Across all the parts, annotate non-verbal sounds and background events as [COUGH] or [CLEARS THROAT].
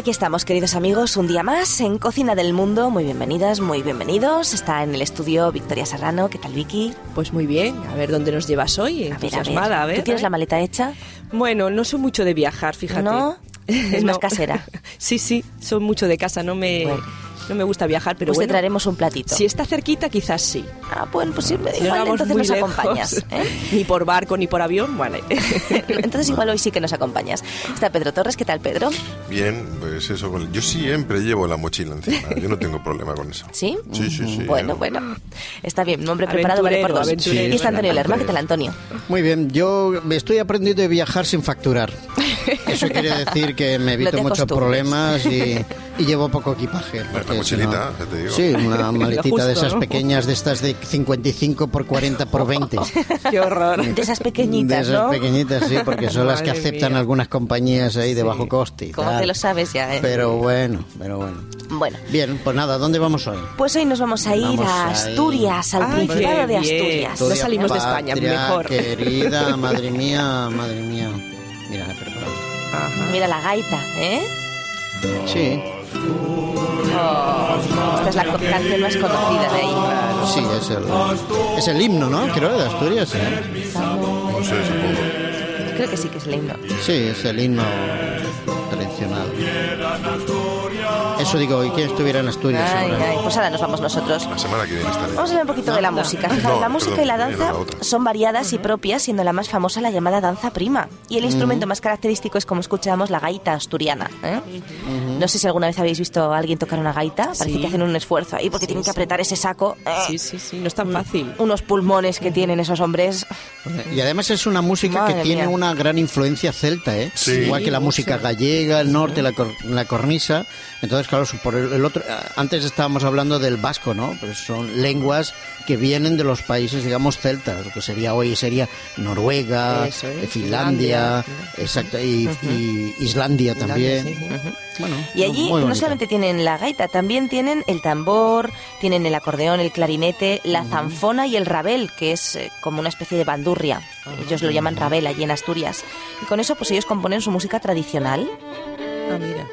aquí estamos, queridos amigos, un día más en Cocina del Mundo. Muy bienvenidas, muy bienvenidos. Está en el estudio Victoria Serrano. ¿Qué tal, Vicky? Pues muy bien. A ver dónde nos llevas hoy. A ver, a ver. a ver. ¿Tú tienes la maleta hecha? Bueno, no soy mucho de viajar, fíjate. ¿No? [LAUGHS] Es más casera. [LAUGHS] sí, sí, soy mucho de casa, no me, Bueno. No me gusta viajar, pero pues te bueno, traeremos un platito. si está cerquita quizás sí. Ah, bueno, pues sí, No igual entonces nos lejos, acompañas. ¿eh? [LAUGHS] Ni por barco ni por avión, vale. [LAUGHS] Entonces igual hoy sí que nos acompañas. Está Pedro Torres. ¿Qué tal, Pedro? Bien, pues eso. Yo siempre llevo la mochila encima. Yo no tengo problema con eso. ¿Sí? Sí, sí, sí. Bueno, bueno. Está bien, un hombre preparado vale por dos. y está Antonio Lerma. ¿Qué tal, Antonio? Muy bien, yo me estoy aprendiendo a viajar sin facturar. Eso quiere decir que me evito muchos problemas y, y llevo poco equipaje. Si mochilita, no- ya te digo. Sí, una [LAUGHS] maletita de esas ¿no? pequeñas, de estas de 55 por 40 por 20. [LAUGHS] Qué horror. De esas pequeñitas, de esas ¿no? pequeñitas, sí, porque son las que aceptan mía. algunas compañías ahí de bajo coste. y Como tal. te lo sabes ya, ¿eh? Pero bueno, pero bueno. Bueno. Bien, pues nada, ¿dónde vamos hoy? Pues hoy nos vamos a ir Vamos a ahí. Asturias, al Ay, Principado de bien. Asturias. No salimos de España, mejor. Querida, madre mía, madre mía. Mira. Ajá. La gaita, ¿eh? Sí, Esta es la canción más conocida de ahí. sí, es el, es el himno, ¿no? Creo, de Asturias, ¿eh? No sé, supongo. Creo que sí que es el himno. Sí, es el himno Eso digo, ¿y quién estuviera en Asturias Ay, ahora? ay, pues ahora nos vamos nosotros. La semana que viene estaré. Vamos a hablar un poquito de la música. No, la música perdón, y la danza la son variadas y propias, siendo la más famosa la llamada danza prima. Y el instrumento más característico es, como escuchamos, la gaita asturiana. ¿eh? No sé si alguna vez habéis visto a alguien tocar una gaita. Parece Sí. que hacen un esfuerzo ahí porque tienen que apretar ese saco. ¿eh? Sí, sí, sí, no es tan fácil. Unos pulmones que tienen esos hombres. Y además es una música Madre que tiene mía. una gran influencia celta, ¿eh? Sí. Igual que la música gallega, el norte, la, cor- la cornisa. Entonces, claro, por el, el otro, antes estábamos hablando del vasco, ¿no? Pues son lenguas que vienen de los países, digamos, celtas, lo que sería hoy sería Noruega, es, eh, Finlandia, Finlandia. exacto, y, y Islandia también. sí. Bueno, Y allí muy no solamente tienen la gaita, también tienen el tambor, tienen el acordeón, el clarinete, la zanfona y el rabel, que es eh, como una especie de bandurria. Ellos lo llaman rabel allí en Asturias. Y con eso pues ellos componen su música tradicional. Ah, mira.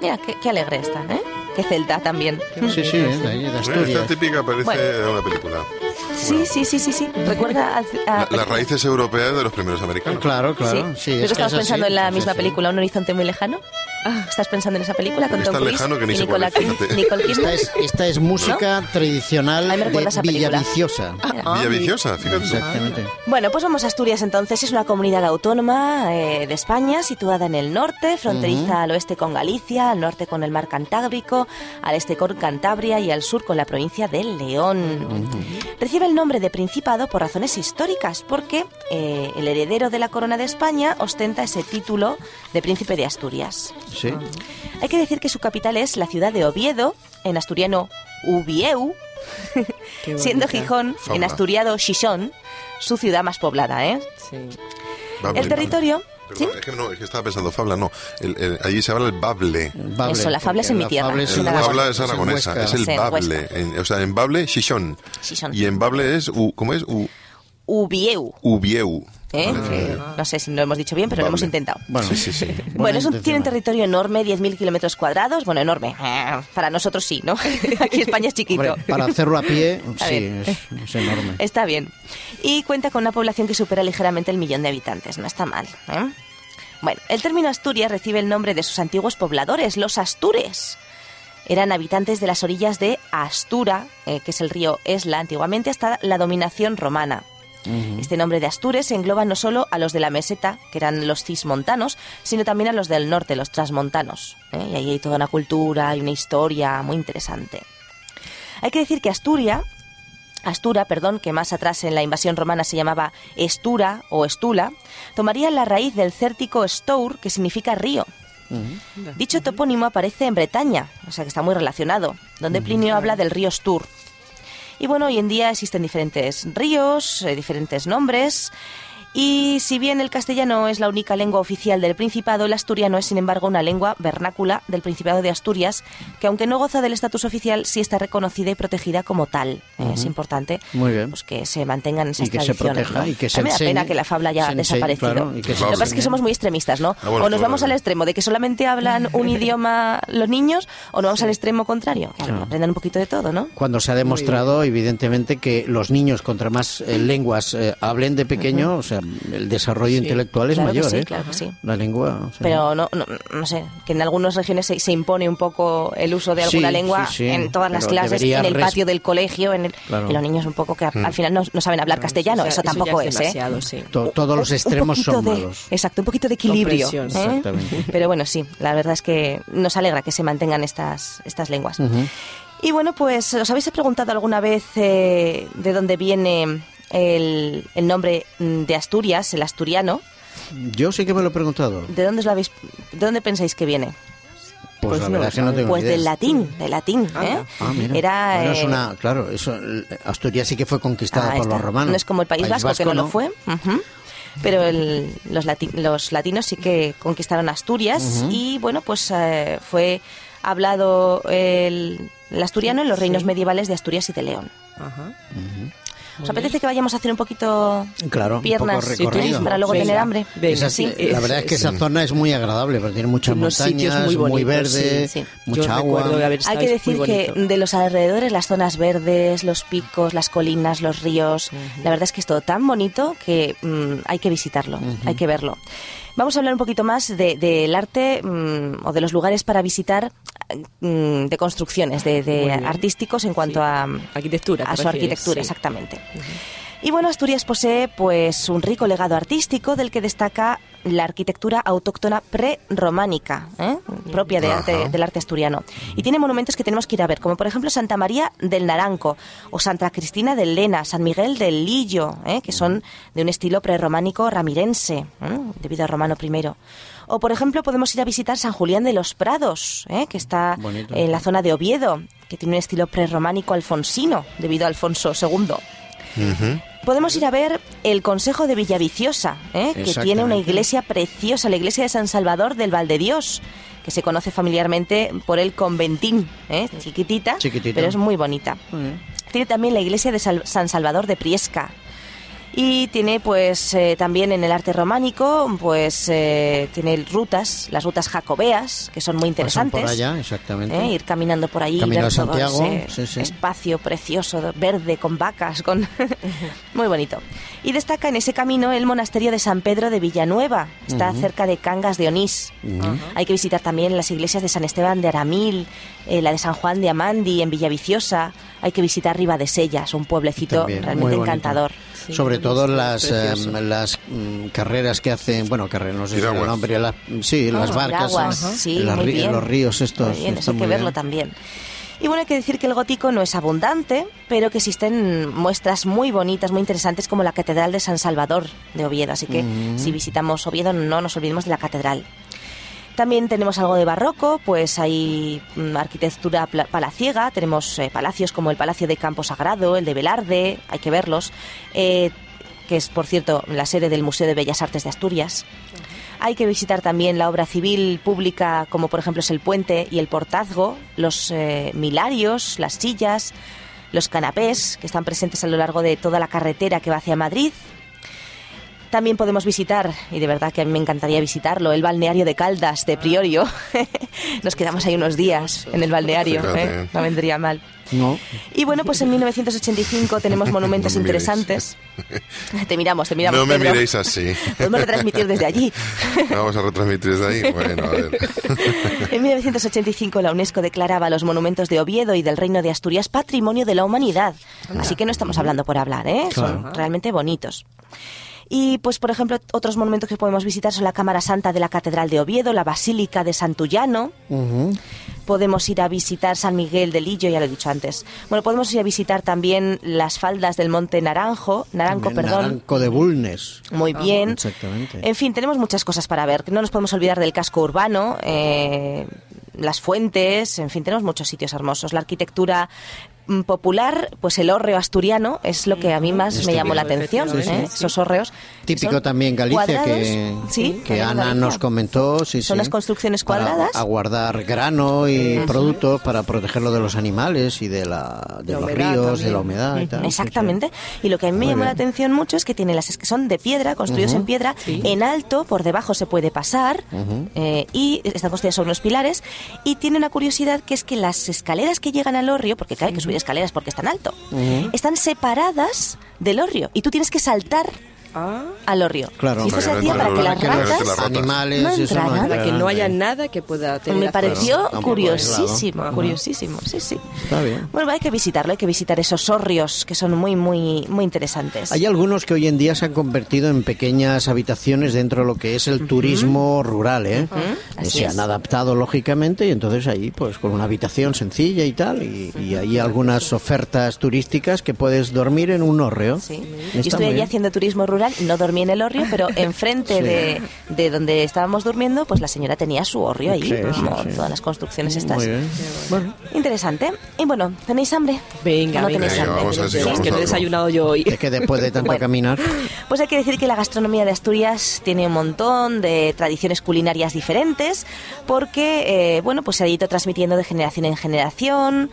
Mira, qué, qué alegre está, ¿eh? Qué celta también. Sí, sí, de ahí, de Esta Asturias. típica parece Bueno. de una película. Sí, sí, sí, sí, sí. Recuerda al- a- La- las raíces europeas de los primeros americanos. Claro, claro. Sí. Sí, ¿Pero es estabas así, pensando en la misma sí. película, Un horizonte muy lejano? ¿Estás pensando en esa película con Es Tom tan Cruise lejano que ni y sé cuál Nicole es, Kid- fíjate. Nicole Esta Kidman? es, esta es música tradicional de. Villaviciosa. Mira. Villaviciosa, fíjate. Exactamente. Bueno, pues vamos a Asturias entonces. Es una comunidad autónoma eh, de España, situada en el norte, fronteriza al oeste con Galicia, al norte con el mar Cantábrico, al este con Cantabria y al sur con la provincia de León. Recibe el nombre de Principado por razones históricas, porque eh, el heredero de la corona de España ostenta ese título de príncipe de Asturias. Sí. Hay que decir que su capital es la ciudad de Oviedo, en asturiano Ubieu, siendo. Gijón, en asturiado Xixón, su ciudad más poblada, ¿eh? Sí. El territorio... Perdón, es, que no, es que estaba pensando Fabla, no. El- el- allí se habla el bable. Bable, Eso, la fabla es en mi tierra, La fabla es Aragón. Fabla es aragonesa, es el Sí, bable. En- o sea, en bable. Xixón. Y en bable es, u- ¿cómo es? U- Ubieu. Ubieu. ¿Eh? Vale, Que no sé si lo hemos dicho bien, pero lo hemos intentado. Bueno, Sí, sí, sí. [LAUGHS] Bueno, es un, intención. tiene un territorio enorme, 10.000 kilómetros cuadrados. Bueno, enorme. [LAUGHS] Para nosotros sí, ¿no? [LAUGHS] Aquí España es chiquito. Hombre, para hacerlo a pie, Está sí, es enorme. Está bien. Y cuenta con una población que supera ligeramente el millón de habitantes. No está mal. ¿eh? Bueno, el término Asturias recibe el nombre de sus antiguos pobladores, los Astures. Eran habitantes de las orillas de Astura, eh, que es el río Esla antiguamente, hasta la dominación romana. Este nombre de Astures engloba no solo a los de la meseta, que eran los cismontanos, sino también a los del norte, los transmontanos. ¿eh? Y ahí hay toda una cultura y una historia muy interesante. Hay que decir que Asturia, Astura, perdón, que más atrás en la invasión romana se llamaba Estura o Estula, tomaría la raíz del cértico Stour, que significa río. Dicho topónimo aparece en Bretaña, o sea que está muy relacionado, donde Plinio habla del río Stur. Y bueno, hoy en día existen diferentes ríos, eh, diferentes nombres, Y si bien el castellano es la única lengua oficial del Principado, el asturiano es, sin embargo, una lengua vernácula del Principado de Asturias, que aunque no goza del estatus oficial, sí está reconocida y protegida como tal. Eh, Es importante Muy bien. pues, que se mantengan esas Y que se tradiciones. proteja ¿no? y que se me da pena que la fabla haya se enseñe, desaparecido. claro, y que se Lo que pasa es que somos muy extremistas, ¿no? Ah, bueno, o nos claro, vamos al claro. extremo de que solamente hablan un [LAUGHS] idioma los niños, o nos vamos al extremo contrario, que aprendan un poquito de todo, ¿no? Cuando se ha demostrado, evidentemente, que los niños, contra más eh, lenguas eh, hablen de pequeño, o sea, el desarrollo intelectual es Claro que mayor, sí, ¿eh? claro que sí. La lengua. o sea, Pero no, no, no sé, que en algunas regiones se, se impone un poco el uso de alguna Sí, lengua sí, sí, en todas las clases, en el patio del colegio, en el, Claro. y los niños un poco que al final no, no saben hablar castellano, eso tampoco es, ¿eh? demasiado, sí. to- todos los extremos son de- malos. Exacto, un poquito de equilibrio. ¿eh? Exactamente. [LAUGHS] Pero bueno, sí, la verdad es que nos alegra que se mantengan estas, estas lenguas. Y bueno, pues os habéis preguntado alguna vez eh, de dónde viene el, el nombre mm, de Asturias, el asturiano. Yo sí que me lo he preguntado. ¿De dónde os lo habéis, de dónde pensáis que viene? Pues, Pues la no verdad lo es que no tengo Pues del latín, del latín, ¿eh? Anda. Ah, mira. Era Bueno, es eh, una, claro, eso, Asturias sí que fue conquistada Ah, por está. los romanos. No es como el País, Vasco, que no, lo fue. Pero el- los, lati- los latinos sí que conquistaron Asturias y bueno, pues eh, fue hablado el, el asturiano en los reinos Sí. medievales de Asturias y de León. Ajá. ¿Os apetece que vayamos a hacer un poquito Claro, un piernas poco recorrido. para luego Venga, tener hambre? venga. Esa- Sí. la verdad es que esa zona es muy agradable, porque tiene muchas Unos montañas, muy muy, bonitos, verde, sí, sí. mucha Yo agua. de Hay que decir muy que de los alrededores, las zonas verdes, los picos, las colinas, los ríos, la verdad es que es todo tan bonito que mm, hay que visitarlo, hay que verlo. Vamos a hablar un poquito más de- del arte mm, o de los lugares para visitar mm, de construcciones, de, de artísticos en cuanto Sí. a, Arquitectura, a su refieres, arquitectura, sí. exactamente. Y bueno, Asturias posee pues un rico legado artístico del que destaca la arquitectura autóctona prerrománica, ¿eh? propia de Ajá. arte- del arte asturiano. Y tiene monumentos que tenemos que ir a ver, como por ejemplo Santa María del Naranco o Santa Cristina del Lena, San Miguel del Lillo, ¿eh? que son de un estilo prerrománico ramirense, ¿eh? debido a Romano I. O por ejemplo podemos ir a visitar San Julián de los Prados, ¿eh? que está Bonito. en la zona de Oviedo, que tiene un estilo prerrománico alfonsino, debido a Alfonso II. Podemos ir a ver el Consejo de Villaviciosa, ¿eh? que tiene una iglesia preciosa, la iglesia de San Salvador del Valdedios, que se conoce familiarmente por el conventín, ¿eh? chiquitita, pero es muy bonita. Tiene también la iglesia de Sal- San Salvador de Priesca. Y tiene pues eh, también en el arte románico, pues eh, tiene rutas, las rutas jacobeas, que son muy interesantes. por allá, exactamente. ¿eh? Ir caminando por ahí, Camino ver de todo Santiago, ese sí, sí. espacio precioso, verde, con vacas, con [LAUGHS] muy bonito. Y destaca en ese camino el monasterio de San Pedro de Villanueva, está cerca de Cangas de Onís. Hay que visitar también las iglesias de San Esteban de Aramil, eh, la de San Juan de Amandi en Villaviciosa. Hay que visitar Riva de Sellas, un pueblecito También, realmente bonito. Sí, Sobre todo las, em, las mm, carreras que hacen, bueno, carreras, no sé si es el nombre, las- sí, las Ah, barcas, en- sí, en las muy ri- en bien. los ríos estos. Muy bien, eso hay que muy verlo bien. también. Y bueno, hay que decir que el gótico no es abundante, pero que existen muestras muy bonitas, muy interesantes, como la Catedral de San Salvador de Oviedo. Así que si visitamos Oviedo, no nos olvidemos de la catedral. También tenemos algo de barroco, pues hay mm, arquitectura palaciega, tenemos eh, palacios como el Palacio de Campo Sagrado, el de Velarde, hay que verlos, eh, que es, por cierto, la sede del Museo de Bellas Artes de Asturias. Hay que visitar también la obra civil pública, como por ejemplo es el puente y el portazgo, los eh, milarios, las sillas, los canapés, que están presentes a lo largo de toda la carretera que va hacia Madrid. También podemos visitar, y de verdad que a mí me encantaría visitarlo, el balneario de Caldas de Priorio. [LAUGHS] Nos quedamos ahí unos días en el balneario. ¿eh? no vendría mal. No, Y bueno, pues en 1985 tenemos monumentos [LAUGHS] No me miréis. interesantes. [LAUGHS] Te miramos, te miramos. No me Pedro. miréis así. Podemos retransmitir desde allí. Vamos a retransmitir desde ahí. Bueno, a ver. En 1985 la UNESCO declaraba los monumentos de Oviedo y del Reino de Asturias Patrimonio de la Humanidad. Así que no estamos hablando por hablar, ¿eh? Son realmente bonitos. Y pues, por ejemplo, otros monumentos que podemos visitar son la Cámara Santa de la Catedral de Oviedo, la Basílica de Santullano. Podemos ir a visitar San Miguel del Lillo, ya lo he dicho antes. Bueno, podemos ir a visitar también las faldas del Monte Naranjo, Naranco, también perdón. Naranco de Bulnes. Muy bien. Exactamente. En fin, tenemos muchas cosas para ver. No nos podemos olvidar del casco urbano, eh, las fuentes, en fin, tenemos muchos sitios hermosos. La arquitectura popular, pues el hórreo asturiano es lo que a mí más me Este llamó la atención. ¿eh? sí. Esos hórreos. que Típico también Galicia que, sí, que en Ana Galicia. nos comentó. Sí, Son sí. las construcciones Para cuadradas. aguardar grano y productos para protegerlo de los animales y de, la, de La los ríos, de la humedad y tal. Exactamente. Y lo que a mí me llamó la atención mucho es que tiene las que son de piedra, construidos en piedra, en alto, por debajo se puede pasar eh, y están construidas sobre unos pilares. Y tiene una curiosidad que es que las escaleras que llegan al orrio, porque claro, hay que subir escaleras porque están alto, están separadas del orrio y tú tienes que saltar Ah, al orrio. Claro. y esto se Para que no hacía para que las ratas las ratas. Animales, No eso no entraran. para que no haya nada que pueda tener me pareció Tampoco, curiosísimo, claro. curiosísimo, sí, sí. Está bien. Bueno, hay que visitarlo, hay que visitar esos orrios que son muy, muy, muy interesantes. Hay algunos que hoy en día se han convertido en pequeñas habitaciones dentro de lo que es el turismo rural, ¿eh? Así se es. han adaptado lógicamente y entonces ahí pues con una habitación sencilla y tal y, y hay algunas ofertas turísticas que puedes dormir en un hórreo. Sí. Yo estoy allí haciendo turismo rural, no dormí en el hórreo, pero [LAUGHS] enfrente Sí. de, de donde estábamos durmiendo, pues la señora tenía su hórreo ahí, Sí, como sí. todas las construcciones estas. Muy bien. Bueno, Interesante. Y bueno, ¿tenéis hambre? Venga, ¿O no venga. tenéis Venga, hambre? vamos a ver si Es que no he desayunado yo hoy. es que después de tanto [LAUGHS] Bueno. caminar, Pues hay que decir que la gastronomía de Asturias tiene un montón de tradiciones culinarias diferentes, porque, eh, bueno, pues se ha ido transmitiendo de generación en generación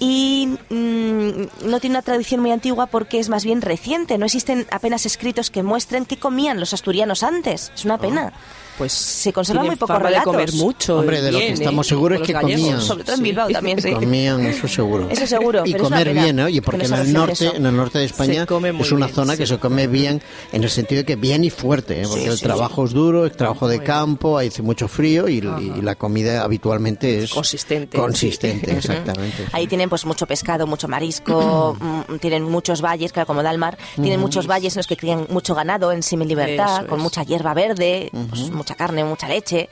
y mm, no tiene una tradición muy antigua porque es más bien reciente. No existen apenas escritos que muestren qué comían los asturianos antes. Es una pena. Pues Se conservan tienen muy pocos fama de relatos. comer mucho. Hombre, de lo que estamos ¿eh? seguros es que gallegos. comían. Sobre todo en Bilbao también, [LAUGHS] sí. comían, eso seguro. Eso seguro, Y pero comer bien, ¿eh? Oye, que porque no en el norte, eso. en el norte de España es una bien, zona sí. que se come bien en el sentido de que bien y fuerte, ¿eh? porque Sí, el sí, trabajo es duro, el trabajo de campo, hace mucho frío y, y la comida habitualmente es Consistente, Consistente, sí. exactamente. Ahí tienen pues mucho pescado, mucho marisco, [CLEARS THROAT] mm, tienen muchos valles, claro, como Dalmar, tienen muchos valles en los que crían mucho ganado en semi-libertad, Eso con mucha hierba verde, mucha carne, mucha leche.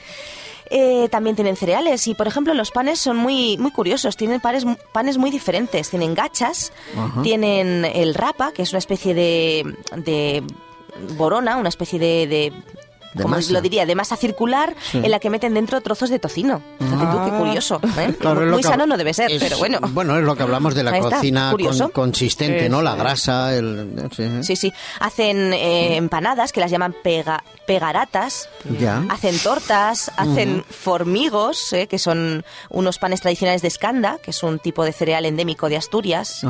Eh, también tienen cereales y, por ejemplo, los panes son muy muy curiosos. Tienen panes, panes muy diferentes. Tienen gachas, tienen el rapa, que es una especie de, de borona, una especie de... de De como masa. lo diría, de masa circular Sí. en la que meten dentro trozos de tocino. Fíjate tú, qué Ah. curioso. ¿eh? Claro, muy sano no debe ser, es- pero bueno. Bueno, es lo que hablamos de la cocina con- consistente, ¿no? La grasa, el... sí, ¿eh? Sí, sí. Hacen eh, empanadas, que las llaman pega- pegaratas. Ya. Hacen tortas, hacen formigos, eh, que son unos panes tradicionales de escanda, que es un tipo de cereal endémico de Asturias.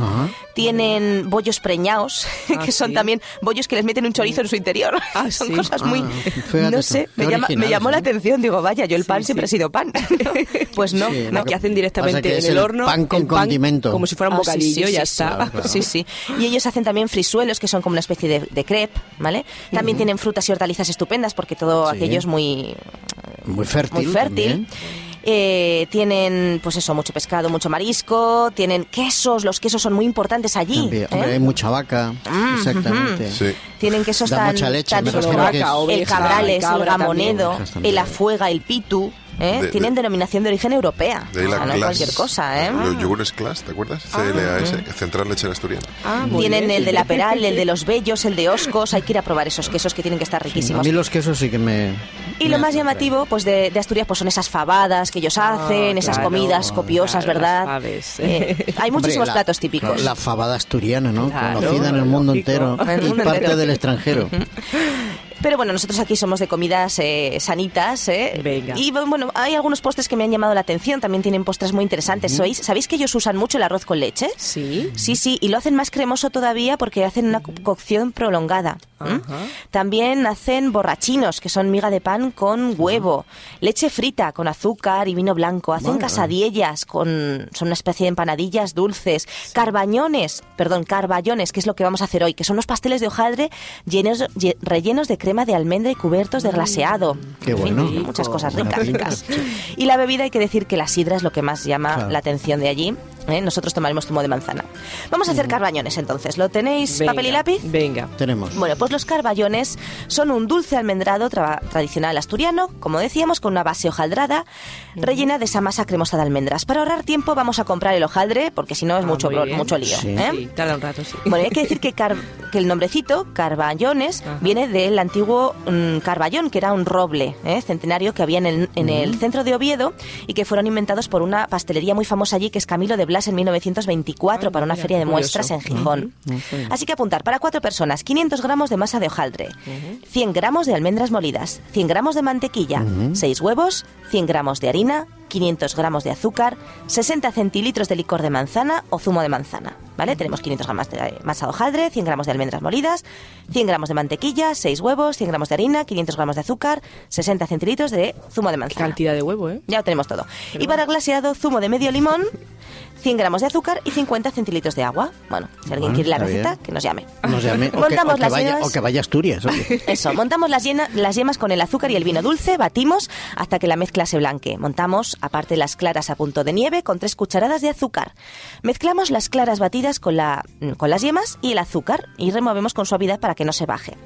Tienen bollos preñados, [LAUGHS] Ah, que son sí. también bollos que les meten un chorizo en su interior. [LAUGHS] Ah, son sí. cosas muy... Ah, fíjate no sé, me, llama- me llamó la atención. Digo, vaya, yo el pan Sí, siempre sí. he sido pan. [LAUGHS] pues no, no. Aquí hacen directamente que en el horno. pan con condimento. Como si fuera un Ah, bocadillo, ya está. claro, claro. Sí, sí. Y ellos hacen también frisuelos, que son como una especie de, de crepe, ¿vale? También tienen frutas y hortalizas estupendas, porque todo aquello es muy, Muy fértil. muy fértil. también. Eh, tienen, pues eso, mucho pescado, mucho marisco. Tienen quesos, los quesos son muy importantes allí. También. ¿eh? Hombre, hay mucha vaca, exactamente. Sí. Tienen quesos Da tan, mucha leche, tan el cabrales, cabra el gamonedo, también. el afuega, el pitu. ¿Eh? De- Tienen de- denominación de origen europea. De ahí la no es Class. cualquier cosa, ¿eh? Los yogures Class, ¿te acuerdas? CLAS, Central Lechera Asturiana. Ah, muy Tienen bien. el de la Peral, el de los [LAUGHS] Bellos, el de Oscos. Hay que ir a probar esos quesos que tienen que estar A riquísimos. mí los quesos sí que me... Y me lo más llamativo pues de, de Asturias pues son esas fabadas que ellos hacen, esas Ah, claro, comidas copiosas, claro, ¿verdad? Eh, hay muchísimos Hombre, la- platos típicos. La fabada asturiana, ¿no? Claro, Conocida en el mundo lógico. entero [LAUGHS] y parte del extranjero. [LAUGHS] Pero bueno, nosotros aquí somos de comidas eh, sanitas, ¿eh? Venga. Y bueno, hay algunos postres que me han llamado la atención, también tienen postres muy interesantes. ¿Sois? ¿Sabéis que ellos usan mucho el arroz con leche? Sí. Sí, sí, y lo hacen más cremoso todavía porque hacen una co- cocción prolongada. También hacen borrachinos, que son miga de pan con huevo, leche frita con azúcar y vino blanco. Hacen casadiellas, con, son una especie de empanadillas dulces. Carbañones, perdón, carballones, que es lo que vamos a hacer hoy, que son los pasteles de hojaldre llenos, lle- rellenos de crema de almendra y cubiertos de glaseado. Qué En fin, bueno. muchas cosas ricas, ricas. [LAUGHS] Y la bebida hay que decir que la sidra es lo que más llama Claro. la atención de allí. ¿Eh? Nosotros tomaremos zumo de manzana. Vamos a hacer carbañones entonces. ¿Lo tenéis Venga, papel y lápiz? Venga. Tenemos. Bueno, pues los carballones son un dulce almendrado tra- tradicional asturiano, como decíamos, con una base hojaldrada rellena de esa masa cremosa de almendras. Para ahorrar tiempo vamos a comprar el hojaldre, porque si no es Ah, mucho, mucho lío. Sí. ¿eh? Sí, tarda un rato, sí. Bueno, hay que decir que, el nombrecito, Carballones, Ajá. viene del antiguo mm, Carballón, que era un roble ¿eh? centenario que había en el, en el centro de Oviedo y que fueron inventados por una pastelería muy famosa allí, que es Camilo de En 1924 para una mira, feria de curioso. muestras en Gijón. Así que apuntar, para cuatro personas, 500 gramos de masa de hojaldre, 100 gramos de almendras molidas, 100 gramos de mantequilla, 6 huevos, 100 gramos de harina, 500 gramos de azúcar, 60 centilitros de licor de manzana o zumo de manzana. ¿Vale? Tenemos 500 gramos de masa de hojaldre, 100 gramos de almendras molidas, 100 gramos de mantequilla, 6 huevos, 100 gramos de harina, 500 gramos de azúcar, 60 centilitros de zumo de Qué manzana. cantidad de huevo, ¿eh? Ya lo tenemos todo. Y para glaseado, zumo de medio limón, 100 gramos de azúcar y 50 centilitros de agua. Bueno, si alguien Bueno, quiere la receta, bien. que nos llame. Nos llame, o, que, Montamos o que las vaya, o que vaya a Asturias. oye. [LAUGHS] Eso, montamos las, llena- las yemas con el azúcar y el vino dulce, batimos hasta que la mezcla se blanque. Montamos, aparte las claras a punto de nieve, con tres cucharadas de azúcar. Mezclamos las claras batidas con, la, con las yemas y el azúcar y removemos con suavidad para que no se baje.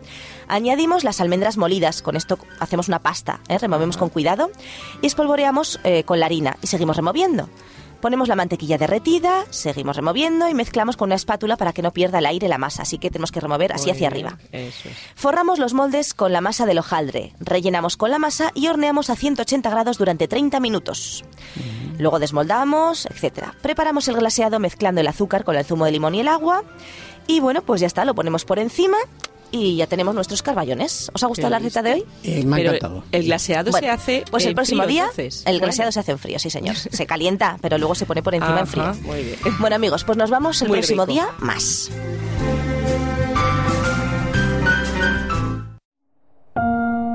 Añadimos las almendras molidas, con esto hacemos una pasta, ¿eh? removemos con cuidado y espolvoreamos eh, con la harina y seguimos removiendo. Ponemos la mantequilla derretida, seguimos removiendo y mezclamos con una espátula para que no pierda el aire la masa, así que tenemos que remover así Muy hacia bien, arriba. Eso es. Forramos los moldes con la masa del hojaldre, rellenamos con la masa y horneamos a 180 grados durante 30 minutos. Luego desmoldamos, etc. Preparamos el glaseado mezclando el azúcar con el zumo de limón y el agua. Y bueno, pues ya está, lo ponemos por encima y ya tenemos nuestros carballones. ¿Os ha gustado Qué la receta de hoy? Eh, me ha Pero encantado. el glaseado Bueno, se hace Pues el en próximo frío, día entonces. el Bueno. glaseado se hace en frío, sí señor. [LAUGHS] Se calienta, pero luego se pone por encima en frío. Muy bien. [LAUGHS] Bueno amigos, pues nos vamos el Muy próximo rico. día más.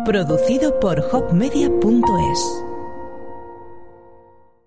Producido por hopmedia.es